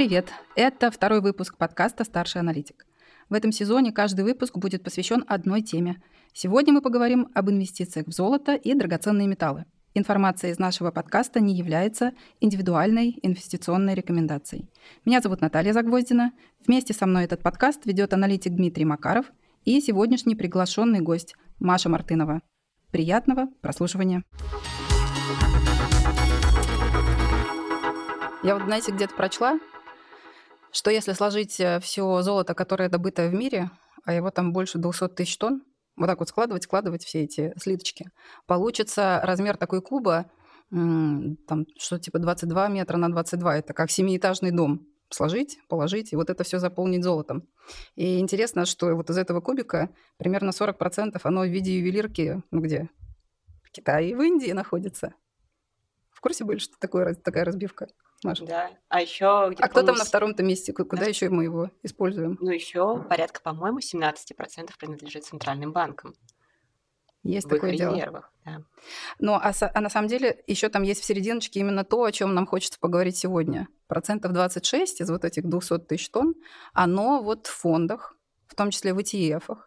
Привет! Это второй выпуск подкаста «Старший аналитик». В этом сезоне каждый выпуск будет посвящен одной теме. Сегодня мы поговорим об инвестициях в золото и драгоценные металлы. Информация из нашего подкаста не является индивидуальной инвестиционной рекомендацией. Меня зовут Наталья Загвоздина. Вместе со мной этот подкаст ведет аналитик Дмитрий Макаров и сегодняшний приглашенный гость Маша Мартынова. Приятного прослушивания. Я вот, знаете, где-то прочла, что если сложить э, все золото, которое добыто в мире, а его там больше 200 тысяч тонн, вот так вот складывать, складывать все эти слиточки, получится размер такой куба, там что типа 22 метра на 22, это как семиэтажный дом сложить, положить, и вот это все заполнить золотом. И интересно, что вот из этого кубика примерно 40% оно в виде ювелирки, ну где? В Китае и в Индии находится. В курсе были, что такое, такая разбивка? Маша. Да. А еще А кто там на втором-то месте? Куда еще мы его используем? Ну, еще порядка, по-моему, 17% принадлежит центральным банкам. Есть в такое дело. резервах, да. Ну, а, а на самом деле еще там есть в серединочке именно то, о чем нам хочется поговорить сегодня. Процентов 26 из вот этих 200 тысяч тонн, оно вот в фондах, в том числе в ETF.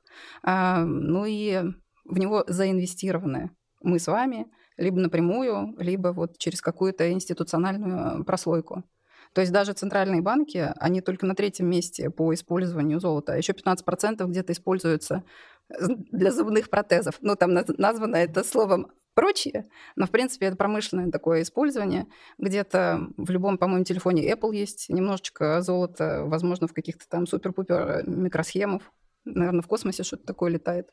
Ну и в него заинвестированы мы с вами – либо напрямую, либо вот через какую-то институциональную прослойку. То есть даже центральные банки, они только на третьем месте по использованию золота. А Еще 15% где-то используются для зубных протезов. Ну, там названо это словом прочие, но, в принципе, это промышленное такое использование. Где-то в любом, по-моему, телефоне Apple есть немножечко золота, возможно, в каких-то там супер-пупер микросхемах. Наверное, в космосе что-то такое летает.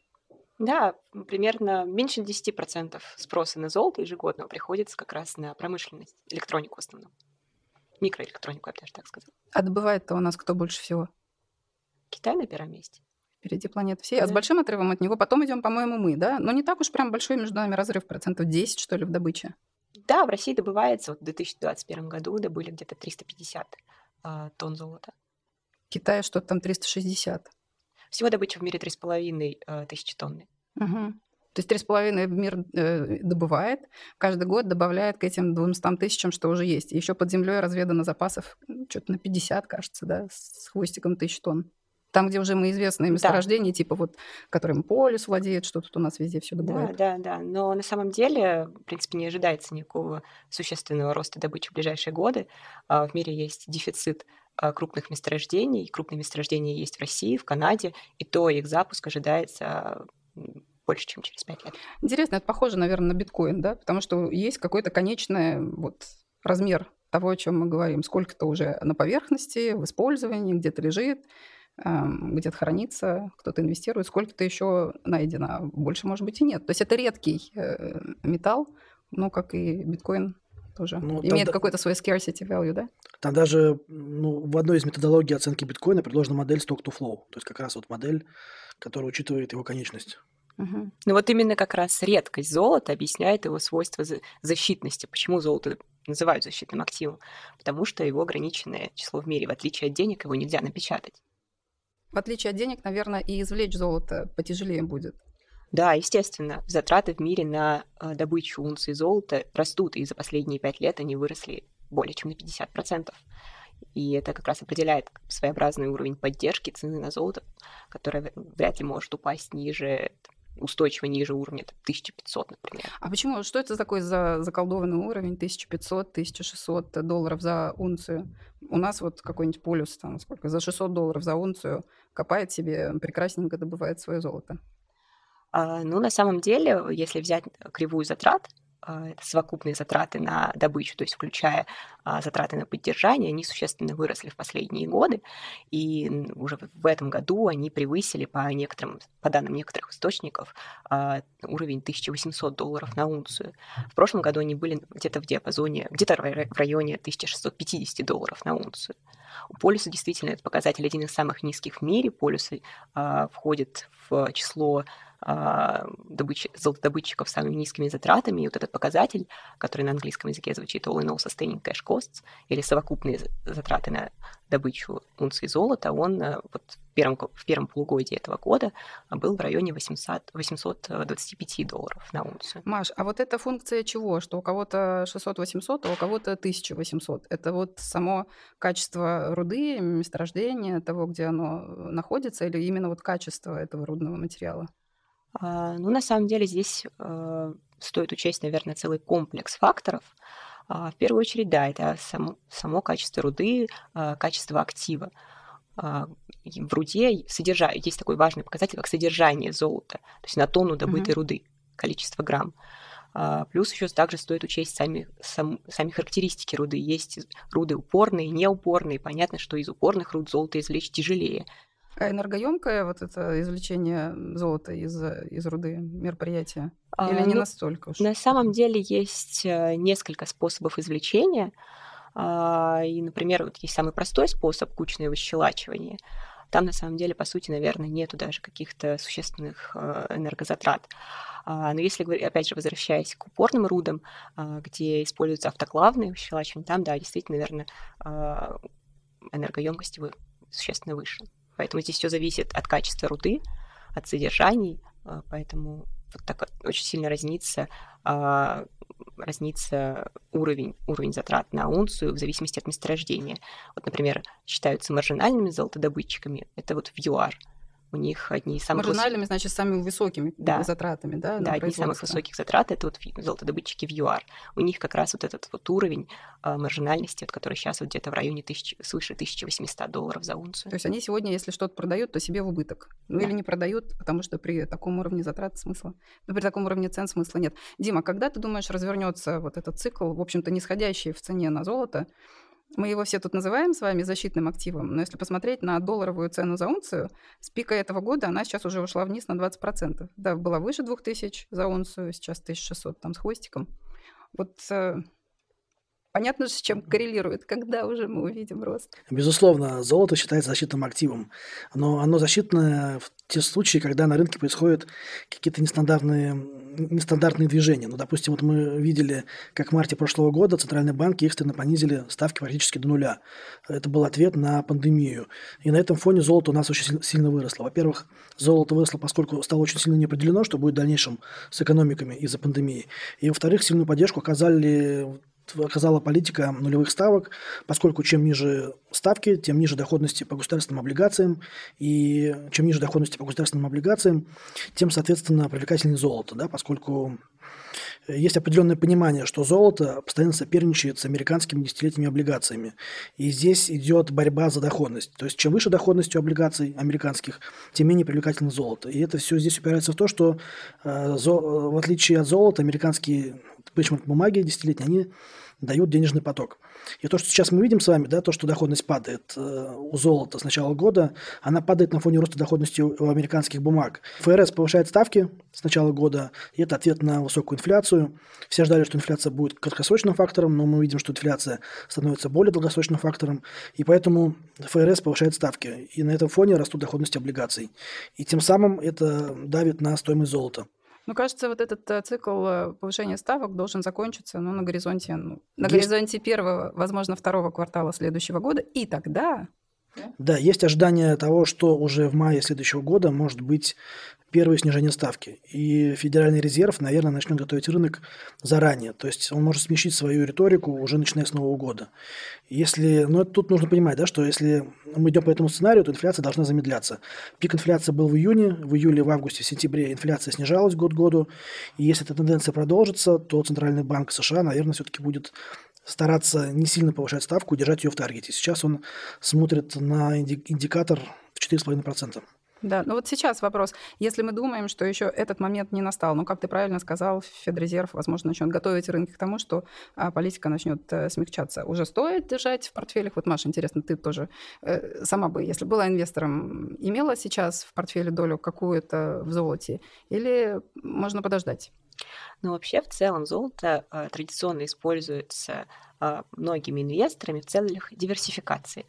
Да, примерно меньше 10% спроса на золото ежегодно приходится как раз на промышленность, электронику в основном. Микроэлектронику, я бы даже так сказала. А добывает-то у нас кто больше всего? Китай на первом месте. Впереди планеты все. Да. А с большим отрывом от него потом идем, по-моему, мы, да? Но не так уж прям большой между нами разрыв, процентов 10, что ли, в добыче. Да, в России добывается, вот в 2021 году добыли где-то 350 э, а, тонн золота. Китай что-то там 360. Всего добыча в мире 3,5 э, тысячи тонны. Угу. То есть три с половиной мир э, добывает, каждый год добавляет к этим 200 тысячам, что уже есть. Еще под землей разведано запасов что-то на 50, кажется, да, с хвостиком тысяч тонн. Там, где уже мы известные месторождения, да. типа вот, которым полюс владеет, что тут у нас везде все добывают. Да, да, да. Но на самом деле, в принципе, не ожидается никакого существенного роста добычи в ближайшие годы. А, в мире есть дефицит а, крупных месторождений. Крупные месторождения есть в России, в Канаде, и то их запуск ожидается больше, чем через пять лет. Интересно, это похоже, наверное, на биткоин, да? Потому что есть какой-то конечный вот, размер того, о чем мы говорим. Сколько-то уже на поверхности, в использовании, где-то лежит, где-то хранится, кто-то инвестирует, сколько-то еще найдено. Больше, может быть, и нет. То есть это редкий э, металл, ну, как и биткоин тоже. Ну, Имеет там, какой-то свой scarcity value, да? Там даже ну, в одной из методологий оценки биткоина предложена модель stock to flow. То есть как раз вот модель, которая учитывает его конечность. Угу. Ну вот именно как раз редкость золота объясняет его свойства защитности. Почему золото называют защитным активом? Потому что его ограниченное число в мире. В отличие от денег, его нельзя напечатать. В отличие от денег, наверное, и извлечь золото потяжелее будет. Да, естественно, затраты в мире на э, добычу унции золота растут, и за последние пять лет они выросли более чем на 50%. И это как раз определяет своеобразный уровень поддержки цены на золото, которая вряд ли может упасть ниже устойчиво ниже уровня 1500, например. А почему? Что это такой за заколдованный уровень 1500-1600 долларов за унцию? У нас вот какой-нибудь полюс там сколько? За 600 долларов за унцию копает себе, прекрасненько добывает свое золото. А, ну, на самом деле, если взять кривую затрат, совокупные затраты на добычу, то есть включая а, затраты на поддержание, они существенно выросли в последние годы, и уже в этом году они превысили по некоторым, по данным некоторых источников, а, уровень 1800 долларов на унцию. В прошлом году они были где-то в диапазоне, где-то в районе 1650 долларов на унцию. У полюса действительно этот показатель один из самых низких в мире. Полюсы входят в число а, добыч... золотодобытчиков с самыми низкими затратами. И вот этот показатель, который на английском языке звучит all in all sustaining cash costs, или совокупные затраты на добычу унции золота, он э, вот в первом, в первом полугодии этого года был в районе 800, 825 долларов на унцию. Маш, а вот эта функция чего? Что у кого-то 600-800, а у кого-то 1800? Это вот само качество руды, месторождения, того, где оно находится, или именно вот качество этого рудного материала? А, ну, на самом деле здесь э, стоит учесть, наверное, целый комплекс факторов. А, в первую очередь, да, это само, само качество руды, а, качество актива. В руде содержа... есть такой важный показатель, как содержание золота, то есть на тонну добытой mm-hmm. руды, количество грамм. Плюс еще также стоит учесть сами, сам, сами характеристики руды. Есть руды упорные, неупорные. Понятно, что из упорных руд золото извлечь тяжелее. А энергоемкое вот это извлечение золота из, из руды мероприятие? Или а, не ну, настолько уж? На самом деле есть э, несколько способов извлечения. А, и, например, вот есть самый простой способ кучное выщелачивание. Там, на самом деле, по сути, наверное, нету даже каких-то существенных э, энергозатрат. А, но если, опять же, возвращаясь к упорным рудам, где используются автоклавные выщелачивания, там, да, действительно, наверное, энергоемкость существенно выше. Поэтому здесь все зависит от качества руды, от содержаний, а, поэтому вот так очень сильно разнится, а, разнится уровень, уровень затрат на унцию в зависимости от месторождения. Вот, например, считаются маржинальными золотодобытчиками, это вот в ЮАР – у них одни из самых... Маржинальными, выс... значит, самыми высокими да. затратами, да? Да, одни из самых высоких затрат — это вот золотодобытчики в ЮАР. У них как раз вот этот вот уровень э, маржинальности, вот, который сейчас вот где-то в районе тысяч, свыше 1800 долларов за унцию. То есть они сегодня, если что-то продают, то себе в убыток. Ну да. или не продают, потому что при таком уровне затрат смысла, ну, при таком уровне цен смысла нет. Дима, когда ты думаешь, развернется вот этот цикл, в общем-то, нисходящий в цене на золото, мы его все тут называем с вами защитным активом, но если посмотреть на долларовую цену за унцию, с пика этого года она сейчас уже ушла вниз на 20%. Да, была выше 2000 за унцию, сейчас 1600 там с хвостиком. Вот э, Понятно, с чем коррелирует, когда уже мы увидим рост. Безусловно, золото считается защитным активом, но оно защитное в те случаи, когда на рынке происходят какие-то нестандартные, нестандартные движения. Ну, допустим, вот мы видели, как в марте прошлого года центральные банки экстренно понизили ставки практически до нуля. Это был ответ на пандемию. И на этом фоне золото у нас очень сильно выросло. Во-первых, золото выросло, поскольку стало очень сильно неопределено, что будет в дальнейшем с экономиками из-за пандемии. И, во-вторых, сильную поддержку оказали оказала политика нулевых ставок, поскольку чем ниже ставки, тем ниже доходности по государственным облигациям, и чем ниже доходности по государственным облигациям, тем, соответственно, привлекательнее золото, да, поскольку есть определенное понимание, что золото постоянно соперничает с американскими десятилетними облигациями. И здесь идет борьба за доходность. То есть чем выше доходность у облигаций американских, тем менее привлекательно золото. И это все здесь упирается в то, что э, в отличие от золота, американские бумаги десятилетние, они дают денежный поток. И то, что сейчас мы видим с вами, да, то, что доходность падает э, у золота с начала года, она падает на фоне роста доходности у, американских бумаг. ФРС повышает ставки с начала года, и это ответ на высокую инфляцию. Все ждали, что инфляция будет краткосрочным фактором, но мы видим, что инфляция становится более долгосрочным фактором, и поэтому ФРС повышает ставки. И на этом фоне растут доходности облигаций. И тем самым это давит на стоимость золота. Ну, кажется, вот этот э, цикл э, повышения ставок должен закончиться ну, на горизонте, ну, на есть... горизонте первого, возможно, второго квартала следующего года, и тогда да, есть ожидание того, что уже в мае следующего года может быть первое снижение ставки. И Федеральный резерв, наверное, начнет готовить рынок заранее. То есть он может смещить свою риторику уже начиная с Нового года. Если, но тут нужно понимать, да, что если мы идем по этому сценарию, то инфляция должна замедляться. Пик инфляции был в июне, в июле, в августе, в сентябре инфляция снижалась год к году. И если эта тенденция продолжится, то Центральный банк США, наверное, все-таки будет стараться не сильно повышать ставку, держать ее в таргете. Сейчас он смотрит на индикатор в 4,5%. Да, ну вот сейчас вопрос. Если мы думаем, что еще этот момент не настал, ну, как ты правильно сказал, Федрезерв, возможно, начнет готовить рынки к тому, что а, политика начнет э, смягчаться. Уже стоит держать в портфелях? Вот, Маша, интересно, ты тоже э, сама бы, если была инвестором, имела сейчас в портфеле долю какую-то в золоте? Или можно подождать? Но вообще в целом золото э, традиционно используется э, многими инвесторами в целях диверсификации.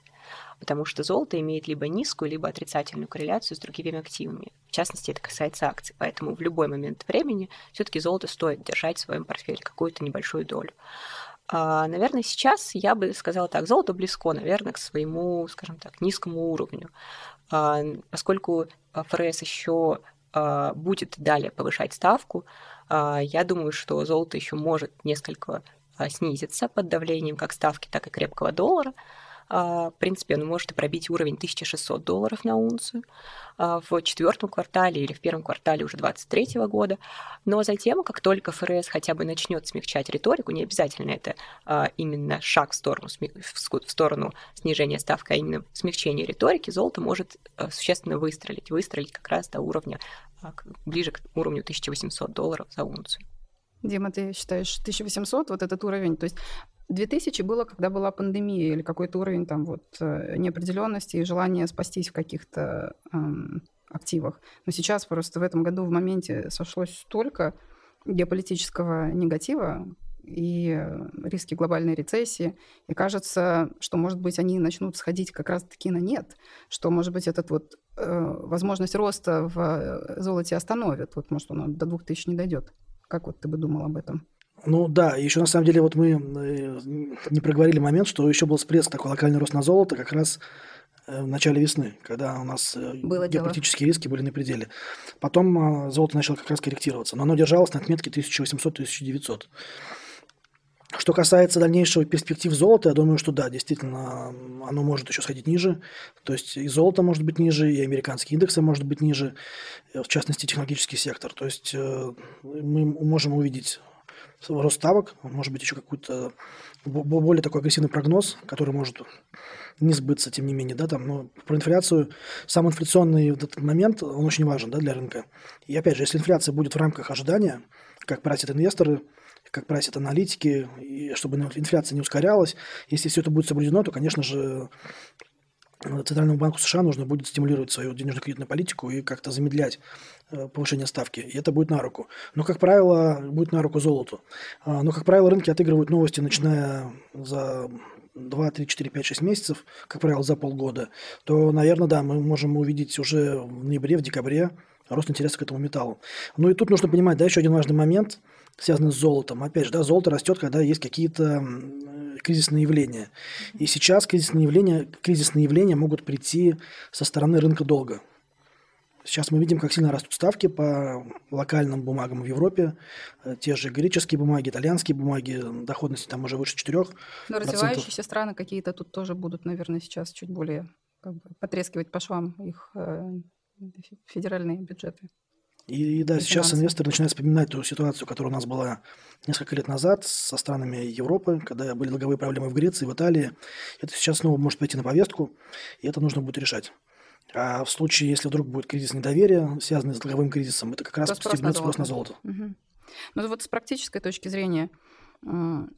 Потому что золото имеет либо низкую, либо отрицательную корреляцию с другими активами. В частности, это касается акций, поэтому в любой момент времени все-таки золото стоит держать в своем портфеле какую-то небольшую долю. А, наверное, сейчас я бы сказала так, золото близко, наверное, к своему, скажем так, низкому уровню, а, поскольку ФРС еще а, будет далее повышать ставку, я думаю, что золото еще может несколько снизиться под давлением как ставки, так и крепкого доллара. А, в принципе, он может пробить уровень 1600 долларов на унцию а, в четвертом квартале или в первом квартале уже 2023 года. Но затем, как только ФРС хотя бы начнет смягчать риторику, не обязательно это а, именно шаг в сторону, в сторону снижения ставки, а именно смягчение риторики, золото может существенно выстрелить, выстрелить как раз до уровня, ближе к уровню 1800 долларов за унцию. Дима, ты считаешь 1800, вот этот уровень, то есть 2000 было, когда была пандемия или какой-то уровень там вот э, неопределенности и желания спастись в каких-то эм, активах. Но сейчас просто в этом году в моменте сошлось столько геополитического негатива и риски глобальной рецессии. И кажется, что, может быть, они начнут сходить как раз-таки на нет, что, может быть, этот вот э, возможность роста в э, золоте остановит. Вот, может, он до 2000 не дойдет. Как вот ты бы думал об этом? Ну да, еще на самом деле вот мы э, не проговорили момент, что еще был всплеск такой локальный рост на золото как раз э, в начале весны, когда у нас э, Было геополитические дело. риски были на пределе. Потом а, золото начало как раз корректироваться, но оно держалось на отметке 1800-1900. Что касается дальнейшего перспектив золота, я думаю, что да, действительно, оно может еще сходить ниже. То есть и золото может быть ниже, и американские индексы может быть ниже, в частности, технологический сектор. То есть мы можем увидеть рост ставок, может быть, еще какой-то более такой агрессивный прогноз, который может не сбыться, тем не менее, да, там, но про инфляцию, сам инфляционный этот момент, он очень важен, да, для рынка. И опять же, если инфляция будет в рамках ожидания, как просят инвесторы, как просят аналитики, и чтобы инфляция не ускорялась, если все это будет соблюдено, то, конечно же, Центральному банку США нужно будет стимулировать свою денежно-кредитную политику и как-то замедлять э, повышение ставки. И это будет на руку. Но, как правило, будет на руку золоту. А, но, как правило, рынки отыгрывают новости, начиная за 2, 3, 4, 5, 6 месяцев, как правило, за полгода, то, наверное, да, мы можем увидеть уже в ноябре, в декабре рост интереса к этому металлу. Ну и тут нужно понимать, да, еще один важный момент, связанный с золотом. Опять же, да, золото растет, когда есть какие-то кризисные явления. И сейчас кризисные явления, кризисные явления могут прийти со стороны рынка долга. Сейчас мы видим, как сильно растут ставки по локальным бумагам в Европе. Э, те же греческие бумаги, итальянские бумаги, доходность там уже выше 4%. Но развивающиеся страны какие-то тут тоже будут, наверное, сейчас чуть более как бы, потрескивать по швам их э, федеральные бюджеты. И да, сейчас финансы. инвесторы начинают вспоминать ту ситуацию, которая у нас была несколько лет назад со странами Европы, когда были долговые проблемы в Греции, в Италии. Это сейчас снова может пойти на повестку, и это нужно будет решать. А в случае, если вдруг будет кризис недоверия, связанный с долговым кризисом, это как раз стимулирует спрос на золото. Угу. Ну вот с практической точки зрения,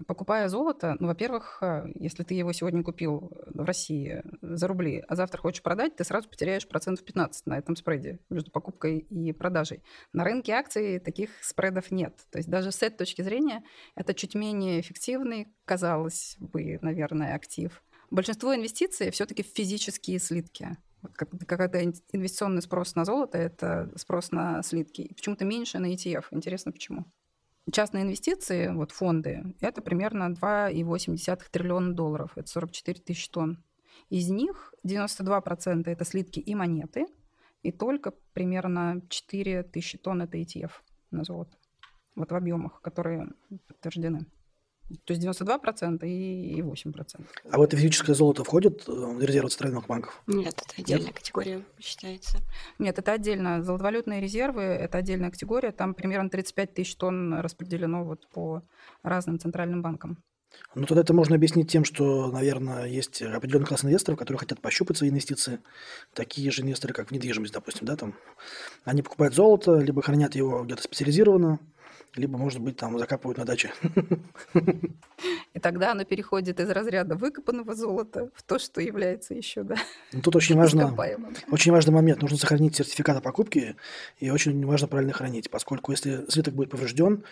покупая золото, ну, во-первых, э, если ты его сегодня купил в России за рубли, а завтра хочешь продать, ты сразу потеряешь процентов 15 на этом спреде между покупкой и продажей. На рынке акций таких спредов нет. То есть даже с этой точки зрения это чуть менее эффективный, казалось бы, наверное, актив. Большинство инвестиций все-таки в физические слитки. Когда инвестиционный спрос на золото – это спрос на слитки. Почему-то меньше на ETF. Интересно, почему? Частные инвестиции, вот фонды, это примерно 2,8 триллиона долларов, это 44 тысячи тонн. Из них 92% это слитки и монеты, и только примерно 4 тысячи тонн это ETF на золото. Вот в объемах, которые подтверждены. То есть 92% и 8%. А в это физическое золото входит в э, резервы центральных банков? Нет, это отдельная Нет? категория считается. Нет, это отдельно. Золотовалютные резервы – это отдельная категория. Там примерно 35 тысяч тонн распределено вот по разным центральным банкам. Ну, тогда это можно объяснить тем, что, наверное, есть определенный класс инвесторов, которые хотят пощупать свои инвестиции. Такие же инвесторы, как в недвижимость, допустим, да, там. Они покупают золото, либо хранят его где-то специализированно, либо, может быть, там закапывают на даче. И тогда оно переходит из разряда выкопанного золота в то, что является еще, да. Ну, тут очень важно, очень важный момент. Нужно сохранить сертификат о покупке, и очень важно правильно хранить, поскольку если слиток будет поврежден,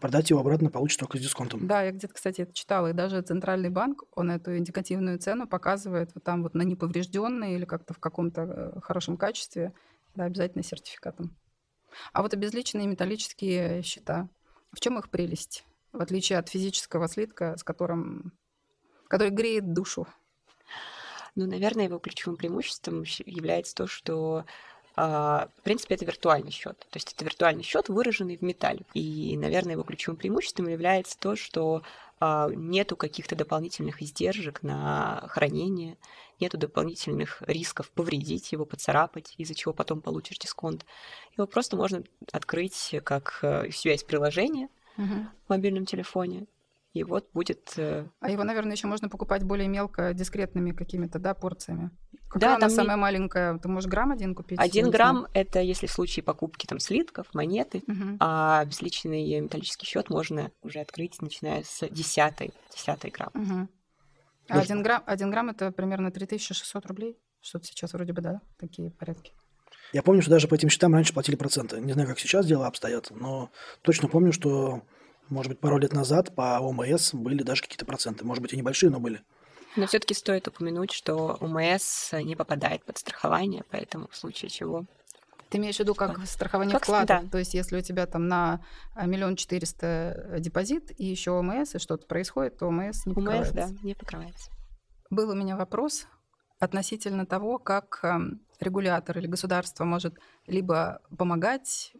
продать его обратно получит только с дисконтом. Да, я где-то, кстати, это читала, и даже Центральный банк, он эту индикативную цену показывает вот там вот на неповрежденной или как-то в каком-то э, хорошем качестве, да, обязательно сертификатом. А вот обезличенные металлические счета, в чем их прелесть? В отличие от физического слитка, с которым, который греет душу. Ну, наверное, его ключевым преимуществом является то, что в принципе, это виртуальный счет. То есть это виртуальный счет, выраженный в металле. И, наверное, его ключевым преимуществом является то, что а, нету каких-то дополнительных издержек на хранение, нету дополнительных рисков повредить его, поцарапать, из-за чего потом получишь дисконт. Его просто можно открыть, как э, у себя есть приложение угу. в мобильном телефоне, и вот будет... Э, а его, наверное, еще можно покупать более мелко, дискретными какими-то, да, порциями? Какая да, она самая не... маленькая? Ты можешь грамм один купить? Один грамм – это если в случае покупки там слитков, монеты, угу. а безличный металлический счет можно уже открыть, начиная с десятой, десятой грамм. Угу. А один грамм, один грамм – это примерно 3600 рублей? Что-то сейчас вроде бы, да, такие порядки. Я помню, что даже по этим счетам раньше платили проценты. Не знаю, как сейчас дела обстоят, но точно помню, что может быть, пару лет назад по ОМС были даже какие-то проценты. Может быть, и небольшие, но были. Но все-таки стоит упомянуть, что ОМС не попадает под страхование, поэтому в случае чего ты имеешь в виду как страхование как, вклада? Да. То есть, если у тебя там на а, миллион четыреста депозит и еще ОМС, и что-то происходит, то ОМС не покрывается. ОМС, да, не покрывается. Был у меня вопрос относительно того, как эм, регулятор или государство может либо помогать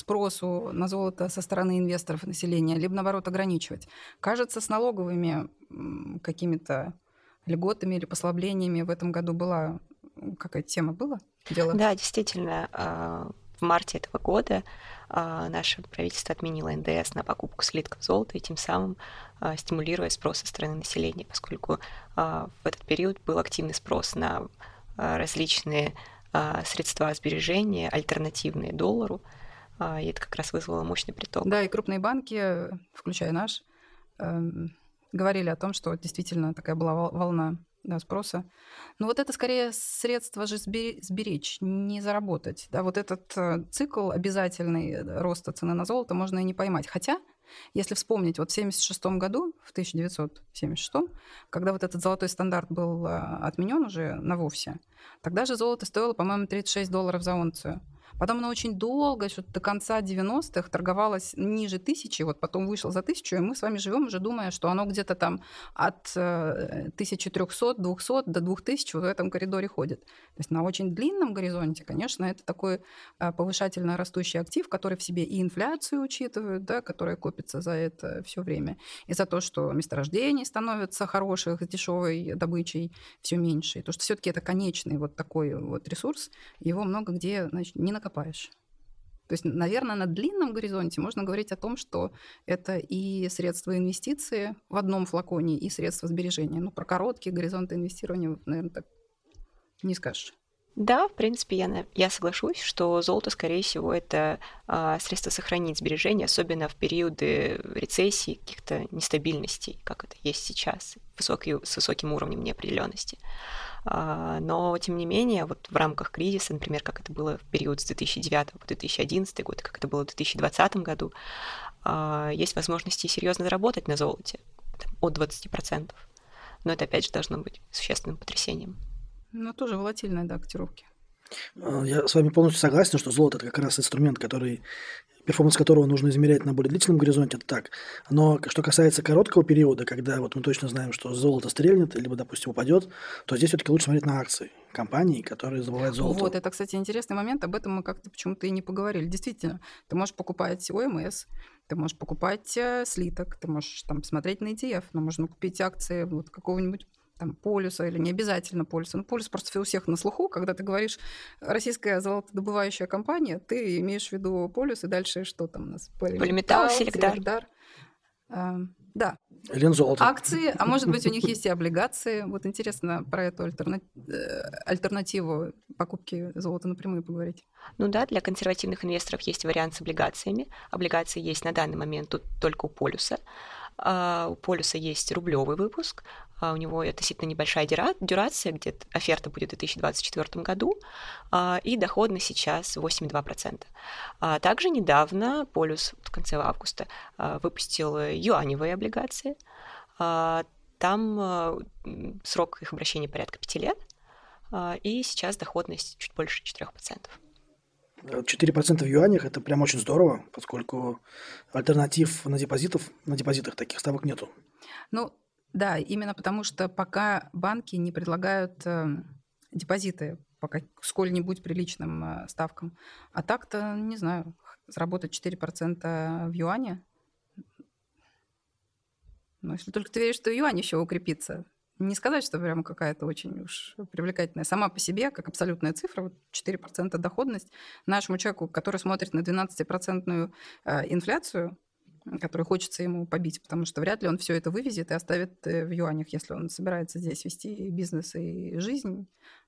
спросу на золото со стороны инвесторов и населения, либо, наоборот, ограничивать. Кажется, с налоговыми какими-то льготами или послаблениями в этом году была какая-то тема была? Дело? Да, действительно, а, в марте этого года а, наше правительство отменило НДС на покупку слитков золота и тем самым а, стимулируя спрос со стороны населения, поскольку в этот период был активный спрос на различные средства сбережения, альтернативные доллару, и это как раз вызвало мощный приток. Да, и крупные банки, включая наш, эм, говорили о том, что действительно такая была волна да, спроса. Но вот это скорее средство же сберечь, не заработать. Да, вот этот э, цикл обязательный роста цены на золото можно и не поймать. Хотя, если вспомнить, вот в 1976 году, в 1976, когда вот этот золотой стандарт был э, отменен уже на вовсе, тогда же золото стоило, по-моему, 36 долларов за унцию. Потом она очень долго, что до конца 90-х торговалась ниже тысячи, вот потом вышел за тысячу, и мы с вами живем уже думая, что оно где-то там от 1300, э, 200 до 2000 вот в этом коридоре ходит. То есть на очень длинном горизонте, конечно, это такой э, повышательно растущий актив, который в себе и инфляцию учитывает, да, которая копится за это все время, и за то, что месторождений становится хороших, с дешевой добычей все меньше, и то, что все-таки это конечный вот такой вот ресурс, его много где значит, не накопляется копаешь. То есть, наверное, на длинном горизонте можно говорить о том, что это и средства инвестиции в одном флаконе, и средства сбережения. Ну, про короткие горизонты инвестирования, наверное, так не скажешь. Да, в принципе, я, я соглашусь, что золото, скорее всего, это а, средство сохранить сбережения, особенно в периоды рецессии, каких-то нестабильностей, как это есть сейчас, высокий, с высоким уровнем неопределенности. А, но, тем не менее, вот в рамках кризиса, например, как это было в период с 2009 по 2011 год, как это было в 2020 году, а, есть возможности серьезно заработать на золоте от 20%. Но это, опять же, должно быть существенным потрясением. Ну, тоже волатильные, да, котировки. А, я с вами полностью согласен, что золото – это как раз инструмент, который перформанс которого нужно измерять на более длительном горизонте, это так. Но что касается короткого периода, когда вот мы точно знаем, что золото стрельнет, либо, допустим, упадет, то здесь все-таки лучше смотреть на акции компаний, которые забывают золото. Вот, это, кстати, интересный момент, об этом мы как-то почему-то и не поговорили. Действительно, ты можешь покупать ОМС, ты можешь покупать э, слиток, ты можешь там смотреть на ETF, но можно купить акции вот какого-нибудь там, полюса или не обязательно полюса. Ну, полюс просто у всех на слуху. Когда ты говоришь российская золотодобывающая компания, ты имеешь в виду полюс, и дальше что там у нас? Полиметалл. Селегдар. А, да. Лензолото. Акции, а может быть, у них есть и облигации. Вот интересно про эту альтерна... Э, альтернативу покупки золота напрямую поговорить. Ну да, для консервативных инвесторов есть вариант с облигациями. Облигации есть на данный момент тут только у полюса. А у полюса есть рублевый выпуск, у него относительно небольшая дюрация, где оферта будет в 2024 году, а, и доходность сейчас 8,2%. А также недавно Полюс в конце августа выпустил юаневые облигации. Там срок их обращения порядка 5 лет, и сейчас доходность чуть больше 4%. 4% в юанях – это прям очень здорово, поскольку альтернатив на, депозитов, на депозитах таких ставок нету. Ну, да, именно потому что пока банки не предлагают э, депозиты по сколь-нибудь приличным э, ставкам. А так-то, не знаю, заработать 4% в юане. Ну, если только ты веришь, что юань еще укрепится. Не сказать, что прям какая-то очень уж привлекательная. Сама по себе, как абсолютная цифра, вот 4% доходность нашему человеку, который смотрит на 12% э, инфляцию, который хочется ему побить, потому что вряд ли он все это вывезет и оставит э, в юанях, если он собирается здесь вести бизнес и жизнь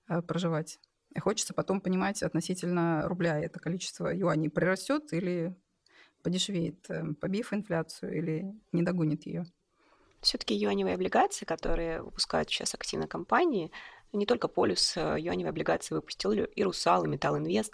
э, проживать. И хочется потом понимать относительно рубля, это количество юаней прирастет или подешевеет, э, побив инфляцию или не догонит ее. Все-таки юаневые облигации, которые выпускают сейчас активно компании, не только Полюс э, юаневые облигации выпустил, и Русал, и Металл Инвест.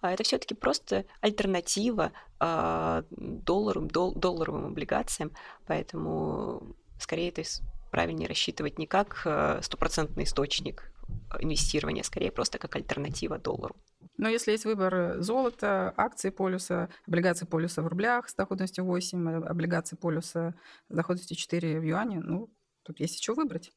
А это все-таки просто альтернатива а, долларам, дол, долларовым облигациям, поэтому скорее это правильнее рассчитывать не как э, стопроцентный источник инвестирования, скорее просто как альтернатива доллару. Но если есть выбор золота, акции полюса, облигации полюса в рублях с доходностью 8, э, облигации полюса с доходностью 4 в юане, ну, тут есть еще выбрать.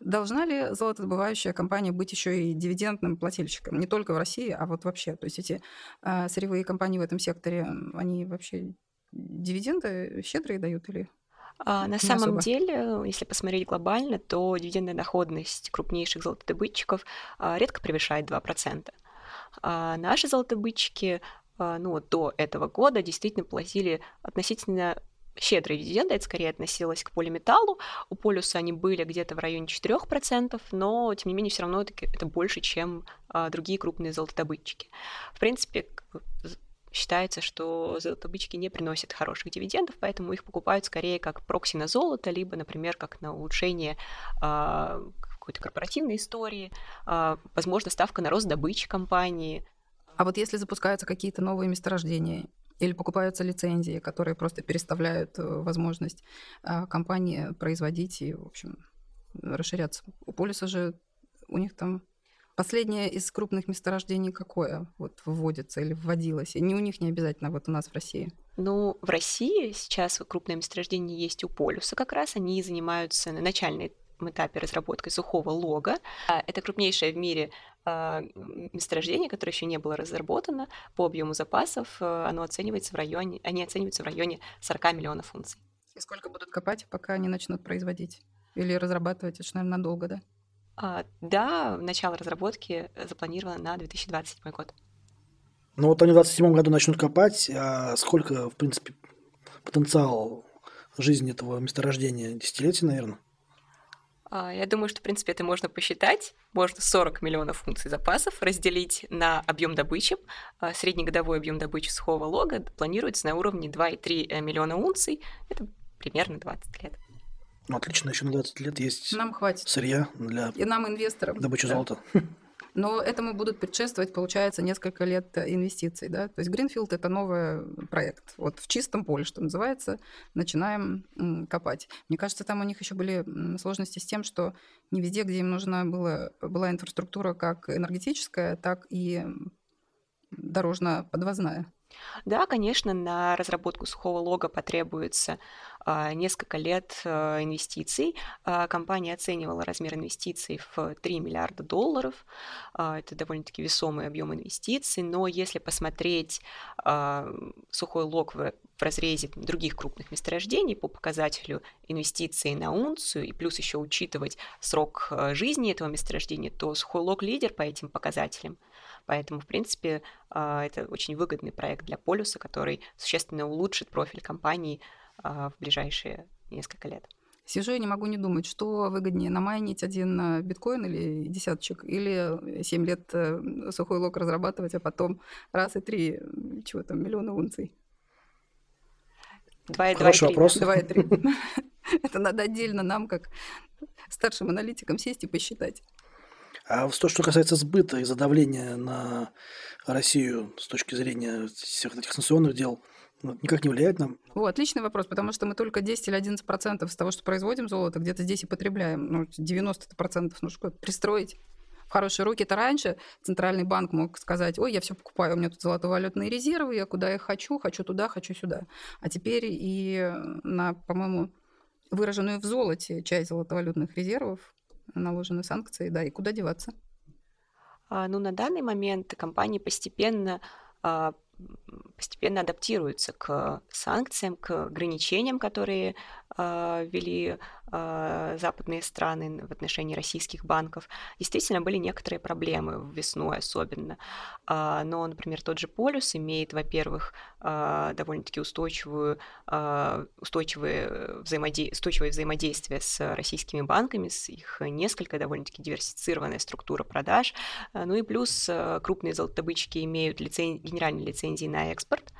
Должна ли золотодобывающая компания быть еще и дивидендным плательщиком? Не только в России, а вот вообще. То есть эти э, сырьевые компании в этом секторе, они вообще дивиденды щедрые дают или а, на самом особо. деле, если посмотреть глобально, то дивидендная доходность крупнейших золотодобытчиков а, редко превышает 2%. А наши золотодобытчики ну, до этого года действительно платили относительно щедрые дивиденды, это скорее относилось к полиметаллу. У полюса они были где-то в районе 4%, но, тем не менее, все равно это, это больше, чем а, другие крупные золотодобытчики. В принципе, считается, что золотодобытчики не приносят хороших дивидендов, поэтому их покупают скорее как прокси на золото, либо, например, как на улучшение а, какой-то корпоративной истории, а, возможно, ставка на рост добычи компании. А вот если запускаются какие-то новые месторождения, или покупаются лицензии, которые просто переставляют э, возможность а, компании производить и, в общем, расширяться. У полиса же у них там Последнее из крупных месторождений какое вот вводится или вводилось? Не у них не обязательно, вот у нас в России. Ну, в России сейчас крупное месторождение есть у полюса как раз. Они занимаются на начальной этапе разработкой сухого лога. А, это крупнейшее в мире а, месторождение, которое еще не было разработано по объему запасов. Э, оно оценивается в районе, они оцениваются в районе 40 миллионов унций. И сколько будут копать, пока они начнут производить? Или разрабатывать? Это же, наверное, надолго, да? А, да, начало разработки запланировано на 2027 год. Ну вот они в 2027 году начнут копать, а сколько, в принципе, потенциал жизни этого месторождения? Десятилетий, наверное? А, я думаю, что, в принципе, это можно посчитать. Можно 40 миллионов функций запасов разделить на объем добычи. А, среднегодовой объем добычи сухого лога планируется на уровне 2,3 э, миллиона унций. Это примерно 20 лет. Ну, отлично, еще на 20 лет есть нам хватит. сырья для И нам, инвесторам. добычи да. золота. Но этому будут предшествовать, получается, несколько лет инвестиций. Да? То есть Гринфилд – это новый проект. Вот в чистом поле, что называется, начинаем копать. Мне кажется, там у них еще были сложности с тем, что не везде, где им нужна была, была инфраструктура как энергетическая, так и дорожно-подвозная. Да, конечно, на разработку сухого лога потребуется несколько лет а, инвестиций. А, компания оценивала размер инвестиций в 3 миллиарда долларов. Это довольно-таки весомый объем инвестиций, но если посмотреть сухой лог в в разрезе других крупных месторождений по показателю инвестиций на унцию и плюс еще учитывать срок жизни этого месторождения, то сухой лог лидер по этим показателям. Поэтому, в принципе, это очень выгодный проект для полюса, который существенно улучшит профиль компании а, в ближайшие несколько лет. Сижу и не могу не думать, что выгоднее, намайнить один э, биткоин или десяточек, или 7 лет э, сухой лог разрабатывать, а потом раз и три, чего там, миллиона унций. Два и Хороший два, вопрос. Два и три. Это надо отдельно нам, как старшим аналитикам сесть и посчитать. А то, что касается сбыта и задавления на Россию с точки зрения всех этих санкционных дел, ну, никак не влияет нам? О, отличный вопрос, потому что мы только 10 или 11 процентов с того, что производим золото, где-то здесь и потребляем. Ну, 90 процентов нужно пристроить в хорошие руки. Это раньше центральный банк мог сказать, ой, я все покупаю, у меня тут золотовалютные резервы, я куда я хочу, хочу туда, хочу сюда. А теперь и на, по-моему, выраженную в золоте часть золотовалютных резервов наложены санкции, да, и куда деваться? А, ну, на данный момент компании постепенно а, постепенно адаптируются к санкциям, к ограничениям, которые ввели э, западные страны в отношении российских банков. Действительно, были некоторые проблемы весной особенно. Э, но, например, тот же полюс имеет, во-первых, довольно-таки устойчивую, устойчивое, взаимоде... устойчивое взаимодействие с российскими банками, с их несколько довольно-таки диверсифицированная структура продаж. Ну и плюс крупные золотодобытчики имеют лицен... генеральные лицензии на экспорт,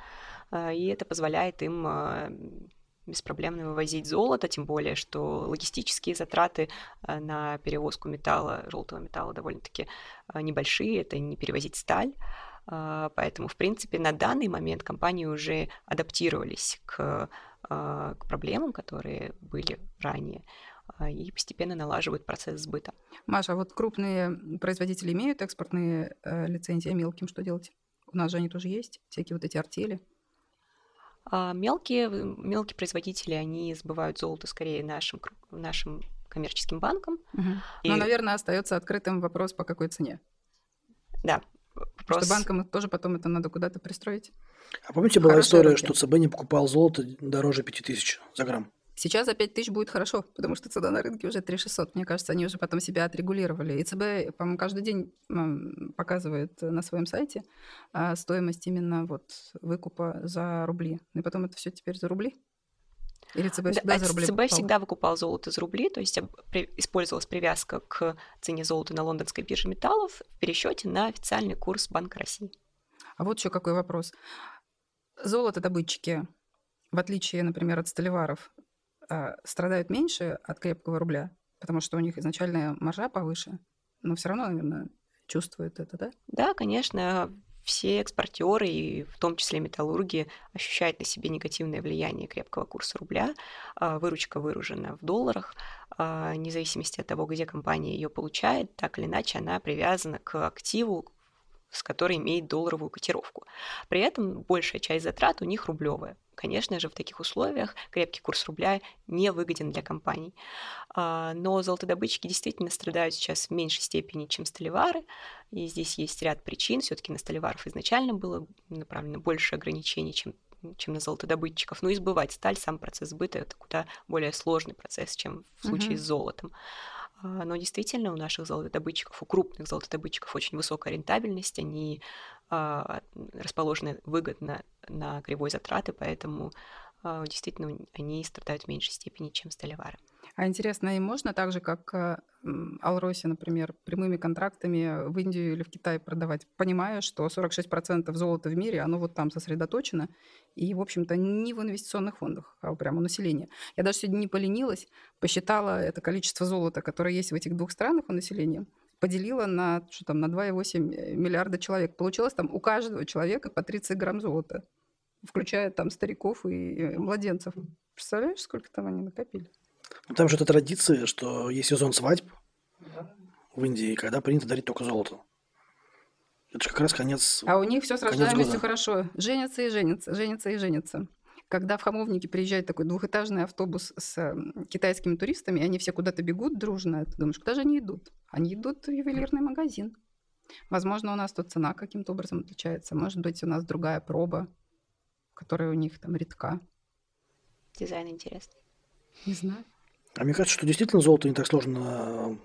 и это позволяет им беспроблемно вывозить золото, тем более, что логистические затраты э, на перевозку металла, желтого металла довольно-таки небольшие, это не перевозить сталь. Поэтому, в принципе, на данный момент компании уже адаптировались к, к проблемам, которые были ранее, и постепенно налаживают процесс сбыта. Маша, а вот крупные производители имеют экспортные лицензии, а мелким что делать? У нас же они тоже есть, всякие вот эти артели. А мелкие, мелкие производители, они сбывают золото скорее нашим, нашим коммерческим банкам. Угу. И... Но, наверное, остается открытым вопрос, по какой цене. Да. Вопрос... Потому что банкам тоже потом это надо куда-то пристроить. А помните, была Хорошие история, руки. что ЦБ не покупал золото дороже 5000 за грамм? Сейчас за 5 тысяч будет хорошо, потому что цена на рынке уже 3 600. Мне кажется, они уже потом себя отрегулировали. И ЦБ, по-моему, каждый день показывает на своем сайте а, стоимость именно вот выкупа за рубли. И потом это все теперь за рубли? Или ЦБ всегда да, за рубли ЦБ покупал? всегда выкупал золото за рубли, то есть использовалась привязка к цене золота на лондонской бирже металлов в пересчете на официальный курс Банка России. А вот еще какой вопрос. Золото-добытчики, в отличие, например, от столеваров, а, страдают меньше от крепкого рубля, потому что у них изначальная маржа повыше, но все равно, наверное, чувствуют это, да? Да, конечно. Все экспортеры, и в том числе металлурги, ощущают на себе негативное влияние крепкого курса рубля. А, выручка выражена в долларах. А, вне зависимости от того, где компания ее получает, так или иначе она привязана к активу, с которой имеет долларовую котировку. При этом большая часть затрат у них рублевая. Конечно же, в таких условиях крепкий курс рубля не выгоден для компаний. А, но золотодобытчики действительно страдают сейчас в меньшей степени, чем столевары. И здесь есть ряд причин. Все-таки на столеваров изначально было направлено больше ограничений, чем чем на золотодобытчиков. Но избывать сталь, сам процесс сбыта, это куда более сложный процесс, чем в случае uh-huh. с золотом. А, но действительно у наших золотодобытчиков, у крупных золотодобытчиков очень высокая рентабельность, они а, расположены выгодно на кривой затраты, поэтому действительно они страдают в меньшей степени, чем столевары. А интересно, и можно так же, как э, Алроси, например, прямыми контрактами в Индию или в Китай продавать, понимая, что 46% золота в мире, оно вот там сосредоточено, и, в общем-то, не в инвестиционных фондах, а прямо у населения. Я даже сегодня не поленилась, посчитала это количество золота, которое есть в этих двух странах у населения, поделила на, что там, на 2,8 э, миллиарда человек. Получилось там у каждого человека по 30 грамм золота, включая там стариков и младенцев. Представляешь, сколько там они накопили? Ну, там же это традиция, что есть сезон свадьб да. в Индии, когда принято дарить только золото. Это же как раз конец А у них все с рождаемостью хорошо. Женятся и женятся, женятся и женятся. Когда в Хамовнике приезжает такой двухэтажный автобус с китайскими туристами, и они все куда-то бегут дружно, ты думаешь, куда же они идут? Они идут в ювелирный магазин. Возможно, у нас тут цена каким-то образом отличается. Может быть, у нас другая проба, которая у них там редка. Дизайн интересный. Не знаю. А мне кажется, что действительно золото не так сложно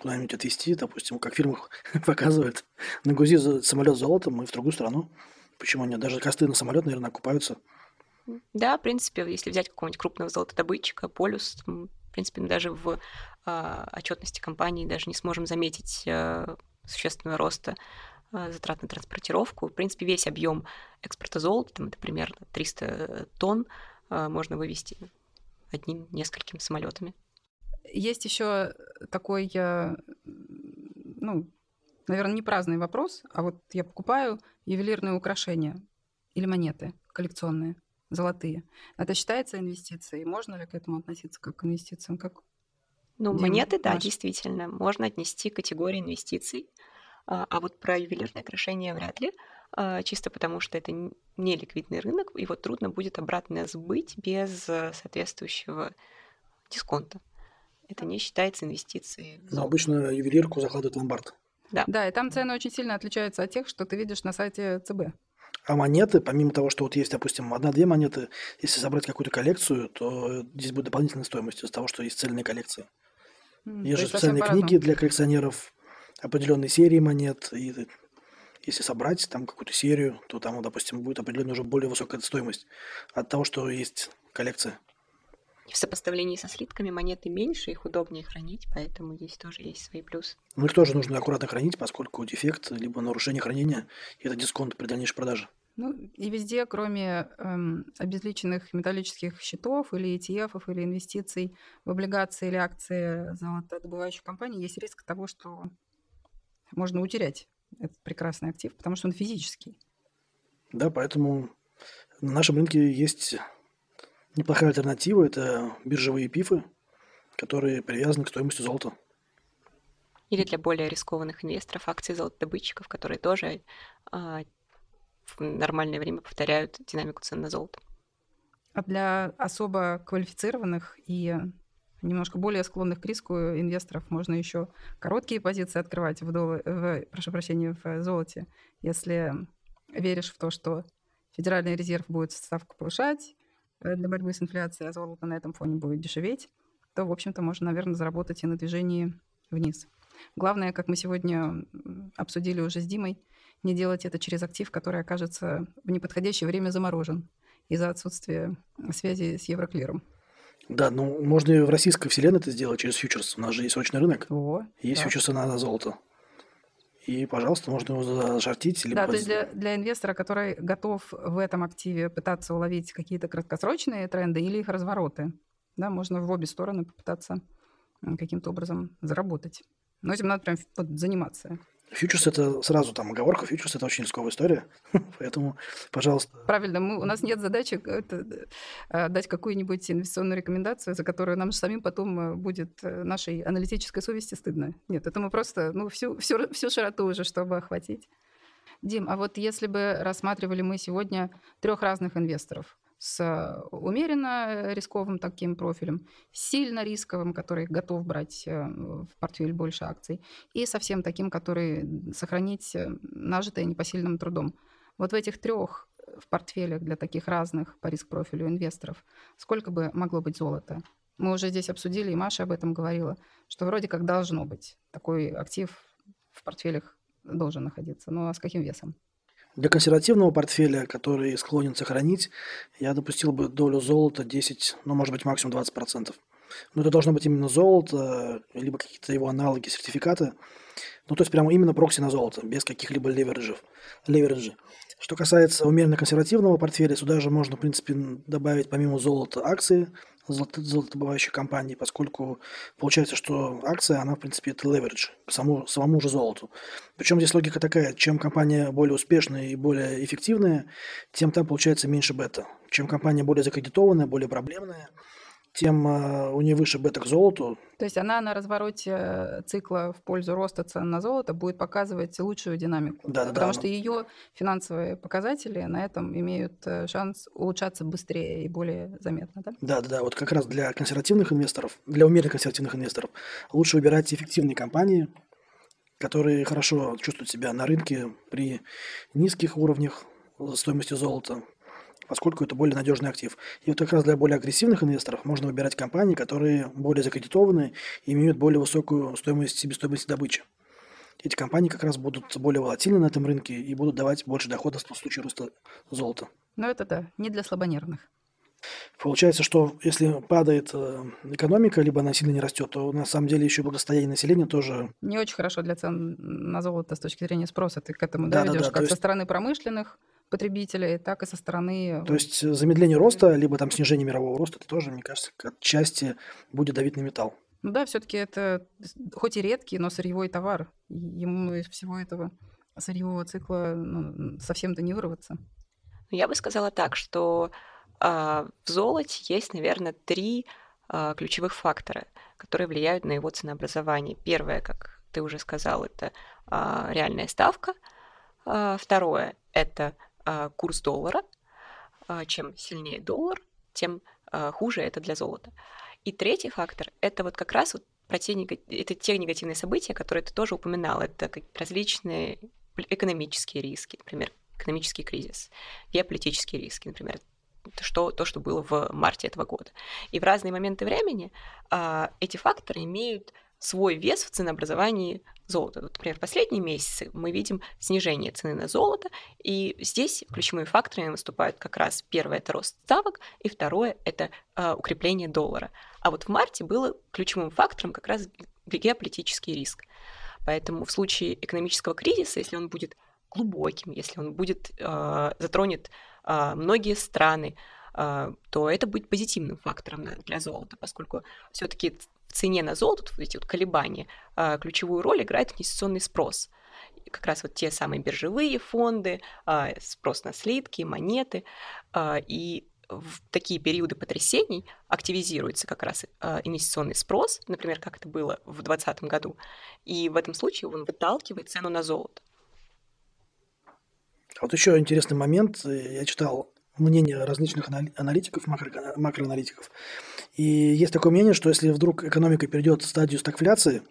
куда-нибудь отвезти, допустим, как фирма показывает. Нагрузи самолет золотом и в другую страну. Почему нет? Даже косты на самолет, наверное, окупаются. Да, в принципе, если взять какого-нибудь крупного золотодобытчика, полюс, в принципе, мы даже в а, отчетности компании даже не сможем заметить а, существенного роста затрат на транспортировку. В принципе, весь объем экспорта золота, там, это примерно 300 тонн, а, можно вывести одним, несколькими самолетами. есть еще такой, э, ну, наверное, не праздный вопрос, а вот я покупаю ювелирные украшения или монеты коллекционные, золотые. Это считается инвестицией? Можно ли к этому относиться как к инвестициям? Как Ну, Дима, монеты, да, действительно, можно отнести к категории инвестиций. А а вот про ювелирные украшения вряд ли, а, чисто потому что это не ликвидный рынок, и вот трудно будет обратно сбыть без э, соответствующего дисконта. Это не считается инвестицией Но обычно ювелирку закладывают в ломбард. Да. Да, и там цены очень сильно отличаются от тех, что ты видишь на сайте ЦБ. А монеты, помимо того, что вот есть, допустим, одна-две монеты, если собрать какую-то коллекцию, то здесь будет дополнительная стоимость из-за того, что есть цельные коллекции. М, Есть же специальные книги для коллекционеров, определенные серии монет. И если собрать там какую-то серию, то там, допустим, будет определенная уже более высокая стоимость от того, что есть коллекция. В сопоставлении со слитками монеты меньше, их удобнее хранить, поэтому здесь тоже есть свои плюсы. Но их тоже нужно аккуратно хранить, поскольку дефект либо нарушение хранения– это дисконт при дальнейшей продаже. Ну, и везде, кроме эм, обезличенных металлических счетов или ETF, или инвестиций в облигации или акции золотодобывающих компаний, есть риск того, что можно утерять этот прекрасный актив, потому что он физический. Да, поэтому на нашем рынке есть неплохая альтернатива. Это биржевые пифы, которые привязаны к стоимости золота. Или для более рискованных инвесторов акции золотодобытчиков, которые тоже а, в нормальное время повторяют динамику цен на золото. А для особо квалифицированных и немножко более склонных к риску инвесторов можно еще короткие позиции открывать в, долла- в- прошу прощения, в золоте, если веришь в то, что Федеральный резерв будет ставку повышать э, для борьбы с инфляцией, а золото на этом фоне будет дешеветь, то, в общем-то, можно, наверное, заработать и на движении вниз. Главное, как мы сегодня обсудили уже с Димой, не делать это через актив, который окажется в неподходящее время заморожен из-за отсутствия связи с Евроклиром. Да, ну можно и в российской вселенной это сделать через фьючерс. У нас же есть срочный рынок, О, есть да. фьючерсы на золото. И, пожалуйста, можно его зашортить. Либо Да, то есть для, для инвестора, который готов в этом активе пытаться уловить какие-то краткосрочные тренды или их развороты, да, можно в обе стороны попытаться каким-то образом заработать. Но этим надо прям вот заниматься. Фьючерс это сразу там оговорка, фьючерс это очень рисковая история. Поэтому, пожалуйста, Правильно, мы, у нас нет задачи э, это, э, дать какую-нибудь инвестиционную рекомендацию, за которую нам же самим потом э, будет нашей аналитической совести стыдно. Нет, это мы просто ну, всю, всю, всю широту уже, чтобы охватить. Дим, а вот если бы рассматривали мы сегодня трех разных инвесторов с э, умеренно рисковым таким профилем, сильно рисковым, который готов брать э, в портфель больше акций, и совсем таким, который сохранить э, нажитое непосильным трудом. Вот в этих трех в портфелях для таких разных по риск-профилю инвесторов сколько бы могло быть золота? Мы уже здесь обсудили, и Маша об этом говорила, что вроде как должно быть такой актив в портфелях должен находиться. Ну а с каким весом? Для консервативного портфеля, который склонен сохранить, я допустил бы долю золота 10, ну, может быть, максимум 20%. Но это должно быть именно золото, либо какие-то его аналоги, сертификаты. Ну, то есть прямо именно прокси на золото, без каких-либо левериджев. левериджей. Что касается умеренно консервативного портфеля, сюда же можно, в принципе, добавить помимо золота акции золото- золотодобывающей компании, поскольку получается, что акция, она, в принципе, это леверидж к самому, самому же золоту. Причем здесь логика такая, чем компания более успешная и более эффективная, тем там получается меньше бета. Чем компания более закредитованная, более проблемная, тем э, у нее выше бета к золоту. То есть она на развороте э, цикла в пользу роста цен на золото будет показывать лучшую динамику. Да-да-да, Потому она- что ее финансовые показатели на этом имеют э, шанс улучшаться быстрее и более заметно. Да? Да, да, да. Вот как раз для консервативных инвесторов, для умеренно консервативных инвесторов, лучше выбирать эффективные компании, которые хорошо чувствуют себя на рынке при низких уровнях стоимости золота, поскольку это более надежный актив. И вот как раз для более агрессивных инвесторов можно выбирать компании, которые более закредитованы и имеют более высокую стоимость себестоимости добычи. Эти компании как раз будут более волатильны на этом рынке и будут давать больше дохода в случае роста золота. Но это да, не для слабонервных. Получается, что если падает э, экономика, либо она сильно не растет, то на самом деле еще благосостояние населения тоже Не очень хорошо для цен на золото с точки зрения спроса. Ты к этому Да-да-да, доведешь то как со есть- стороны промышленных потребителей, так и со стороны... То есть э, замедление роста, либо там снижение мирового роста, это тоже, мне кажется, отчасти будет давить на металл. Ну да, все-таки это хоть и редкий, но сырьевой товар. Ему из всего этого сырьевого цикла ну, совсем-то не вырваться. Ну, я бы сказала так, что а, в золоте есть, наверное, три а, ключевых фактора, которые влияют на его ценообразование. Первое, как ты уже сказал, это а, реальная ставка. Второе – это курс доллара. А, чем сильнее доллар, тем а, хуже это для золота. И третий фактор – это вот как раз вот про те, это те негативные события, которые ты тоже упоминал. Это различные экономические риски, например, экономический кризис, геополитические риски, например, что, то, что было в марте этого года. И в разные моменты времени а, эти факторы имеют свой вес в ценообразовании золота. Вот, например, в последние месяцы мы видим снижение цены на золото, и здесь ключевыми факторами выступают как раз первое – это рост ставок, и второе – это э, укрепление доллара. А вот в марте было ключевым фактором как раз геополитический риск. Поэтому в случае экономического кризиса, если он будет глубоким, если он будет э, затронет э, многие страны, то это будет позитивным фактором для золота, поскольку все-таки цене на золото, вот эти вот колебания, э, ключевую роль играет инвестиционный спрос. Как раз вот те самые биржевые фонды, э, спрос на слитки, монеты. Э, и в такие периоды потрясений активизируется как раз э, инвестиционный спрос, например, как это было в 2020 году, и в этом случае он выталкивает цену на золото. Вот еще интересный момент. Я читал мнение различных аналитиков, макро, макроаналитиков. И есть такое мнение, что если вдруг экономика перейдет в стадию стагфляции,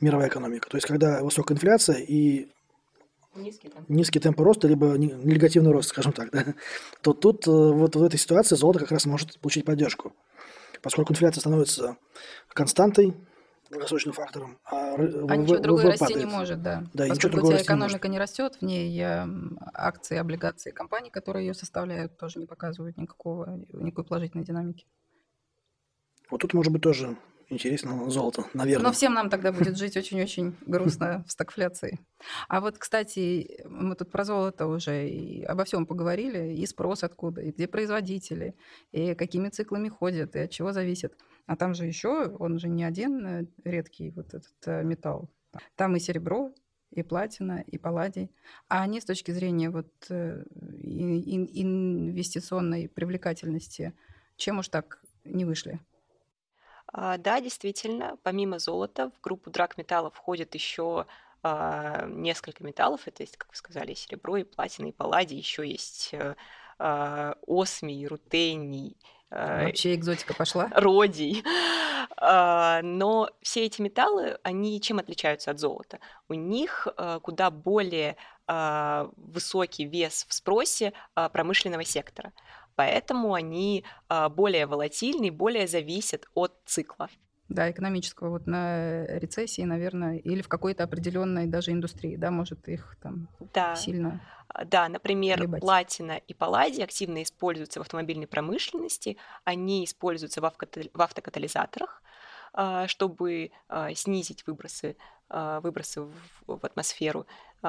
мировая экономика, то есть когда высокая инфляция и низкий темп, низкий темп роста, либо негативный рост, скажем так, да, то тут э, вот в этой ситуации золото как раз может получить поддержку. Поскольку инфляция становится константой, долгосрочным фактором. А, а ничего другое расти падает. не может, да. да Поскольку у тебя экономика не, не растет, в ней акции, облигации компаний, которые ее составляют, тоже не показывают никакого, никакой положительной динамики. Вот тут может быть тоже интересно золото, наверное. Но всем нам тогда будет жить очень-очень грустно в стагфляции. А вот, кстати, мы тут про золото уже и обо всем поговорили, и спрос откуда, и где производители, и какими циклами ходят, и от чего зависит. А там же еще, он же не один э, редкий вот этот э, металл. Там и серебро, и платина, и палладий. А они с точки зрения вот э, инвестиционной привлекательности, чем уж так не вышли? А, да, действительно, помимо золота в группу драгметаллов входит еще а, несколько металлов. Это есть, как вы сказали, серебро и платина, и палладий. Еще есть а, осмий, рутений, Вообще экзотика пошла. Родий. Но все эти металлы, они чем отличаются от золота? У них куда более высокий вес в спросе промышленного сектора. Поэтому они более волатильны, более зависят от цикла. Да, экономического. Вот на рецессии, наверное, или в какой-то определенной даже индустрии, да, может их там да. сильно а, да, например, Гребать. платина и палладий активно используются в автомобильной промышленности, они используются в автокатализаторах, а, чтобы а, снизить выбросы, выбросы в атмосферу.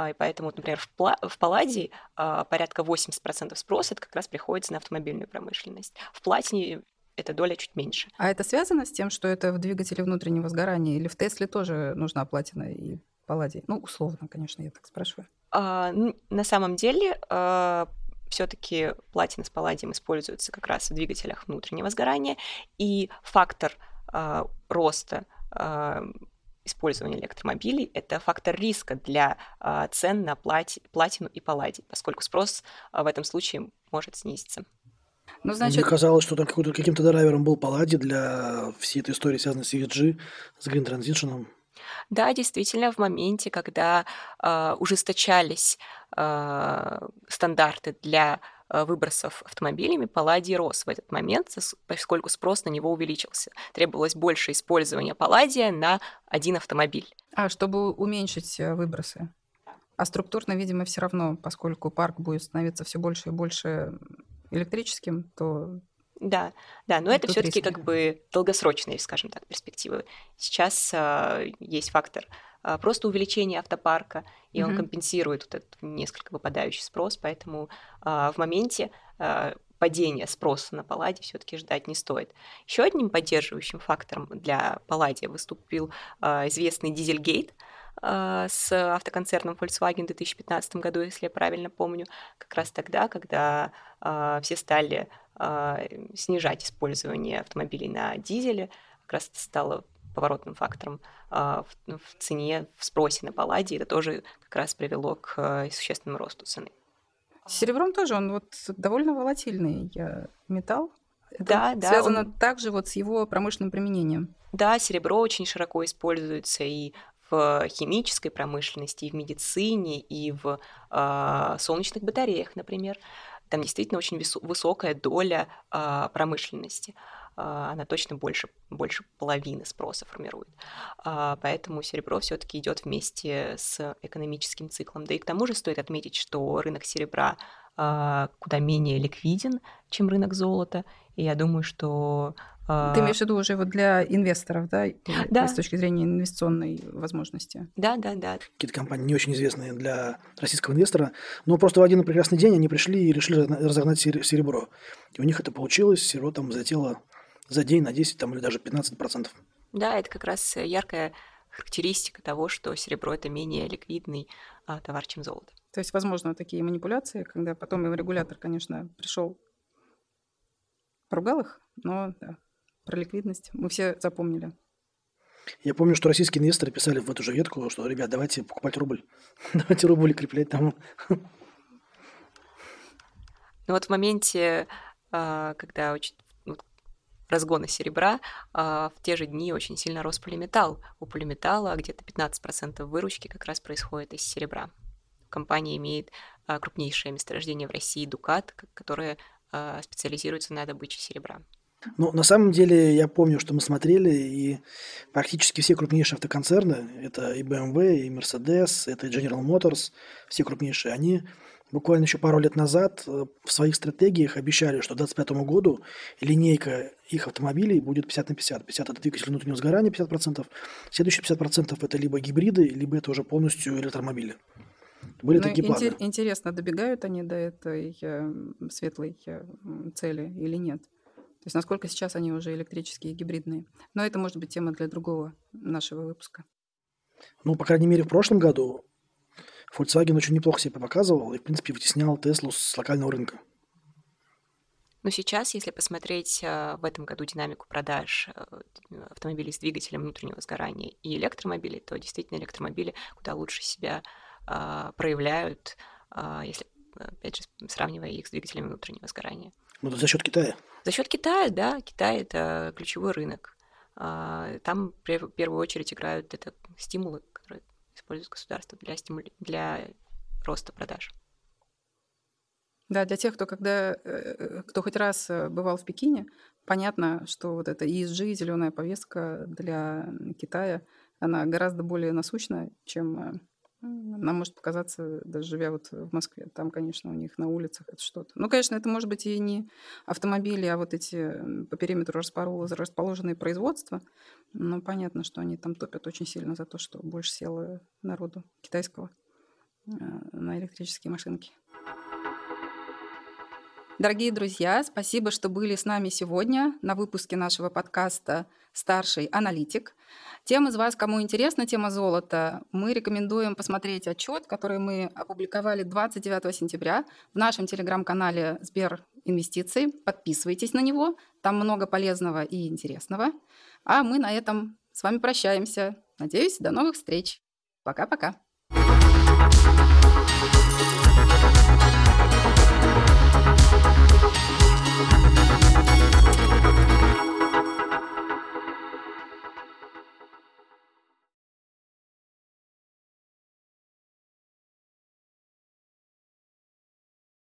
И поэтому, например, в палладии порядка 80% спроса это как раз приходится на автомобильную промышленность. В платине эта доля чуть меньше. А это связано с тем, что это в двигателе внутреннего сгорания, или в Тесле тоже нужна платина и палладий? Ну, условно, конечно, я так спрашиваю. А, на самом деле, а, все-таки платина с палладием используются как раз в двигателях внутреннего сгорания, и фактор а, роста а, использования электромобилей – это фактор риска для а, цен на плати, платину и палладий, поскольку спрос а, в этом случае может снизиться. Ну, значит... Мне казалось, что там каким-то драйвером был Паллади для всей этой истории, связанной с ESG, с Green Transition. Да, действительно, в моменте, когда э, ужесточались э, стандарты для выбросов автомобилями, палладий рос в этот момент, поскольку спрос на него увеличился. Требовалось больше использования палладия на один автомобиль. А, чтобы уменьшить выбросы? А структурно, видимо, все равно, поскольку парк будет становиться все больше и больше электрическим, то да, да, но это все-таки как бы долгосрочные, скажем так, перспективы. Сейчас э, есть фактор э, просто увеличения автопарка, и mm-hmm. он компенсирует вот этот несколько выпадающий спрос, поэтому э, в моменте э, падения спроса на палладий все-таки ждать не стоит. Еще одним поддерживающим фактором для палладия выступил известный дизельгейт, с автоконцерном Volkswagen в 2015 году, если я правильно помню, как раз тогда, когда э, все стали э, снижать использование автомобилей на дизеле, как раз это стало поворотным фактором э, в, в цене, в спросе на палладий. Это тоже как раз привело к э, существенному росту цены. С серебром тоже он вот довольно волатильный металл. Это да, да. Связано он... также вот с его промышленным применением. Да, серебро очень широко используется и в химической промышленности, и в медицине, и в э, солнечных батареях, например. Там действительно очень высокая доля э, промышленности. А, она точно больше, больше половины спроса формирует. А, поэтому серебро все-таки идет вместе с экономическим циклом. Да и к тому же стоит отметить, что рынок серебра а, куда менее ликвиден, чем рынок золота. И я думаю, что ты имеешь в виду уже вот для инвесторов, да? да. С точки зрения инвестиционной возможности. Да, да, да. Какие-то компании не очень известные для российского инвестора, но просто в один прекрасный день они пришли и решили разогнать серебро. И у них это получилось, серебро там залетело за день на 10 там, или даже 15%. Да, это как раз яркая характеристика того, что серебро это менее ликвидный а, товар, чем золото. То есть, возможно, такие манипуляции, когда потом его регулятор, конечно, пришел, поругал их, но да, про ликвидность мы все запомнили. Я помню, что российские инвесторы писали в эту же ветку, что, ребят, давайте покупать рубль. давайте рубль креплять там. Ну вот в моменте, а, когда разгона серебра, а, в те же дни очень сильно рос полиметалл. У полиметалла где-то 15% выручки как раз происходит из серебра. Компания имеет а, крупнейшее месторождение в России Дукат, которое а, специализируется на добыче серебра. Ну, на самом деле, я помню, что мы смотрели, и практически все крупнейшие автоконцерны, это и BMW, и Mercedes, это и General Motors, все крупнейшие, они буквально еще пару лет назад э, в своих стратегиях обещали, что к 2025 году линейка их автомобилей будет 50 на 50. 50 это двигатель внутреннего сгорания, 50%. Следующие 50% это либо гибриды, либо это уже полностью электромобили. Были ну, такие интер- планы. Интересно, добегают они до этой э, светлой э, цели или нет? То есть насколько сейчас они уже электрические и гибридные. Но это может быть тема для другого нашего выпуска. Ну, по крайней мере, в прошлом году Volkswagen очень неплохо себя показывал и, в принципе, вытеснял Теслу с локального рынка. Но сейчас, если посмотреть э, в этом году динамику продаж э, автомобилей с двигателем внутреннего сгорания и электромобилей, то действительно электромобили куда лучше себя а, проявляют, если, опять же, сравнивая их с двигателями внутреннего сгорания. Ну, за счет Китая. За счет Китая, да. Китай это ключевой рынок. Там в первую очередь играют это стимулы, использует государство для, стимули... для роста продаж. Да, для тех, кто когда, э, кто хоть раз э, бывал в Пекине, понятно, что вот эта ESG, зеленая повестка для Китая, она гораздо более насущна, чем э, нам может показаться, даже живя вот в Москве, там, конечно, у них на улицах это что-то. Ну, конечно, это может быть и не автомобили, а вот эти по периметру расположенные производства. Но понятно, что они там топят очень сильно за то, что больше село народу китайского э, на электрические машинки. Дорогие друзья, спасибо, что были с нами сегодня на выпуске нашего подкаста «Старший аналитик». Тем из вас, кому интересна тема золота, мы рекомендуем посмотреть отчет, который мы опубликовали 29 сентября в нашем телеграм-канале Сбер Инвестиции. Подписывайтесь на него, там много полезного и интересного. А мы на этом с вами прощаемся. Надеюсь, до новых встреч. Пока-пока.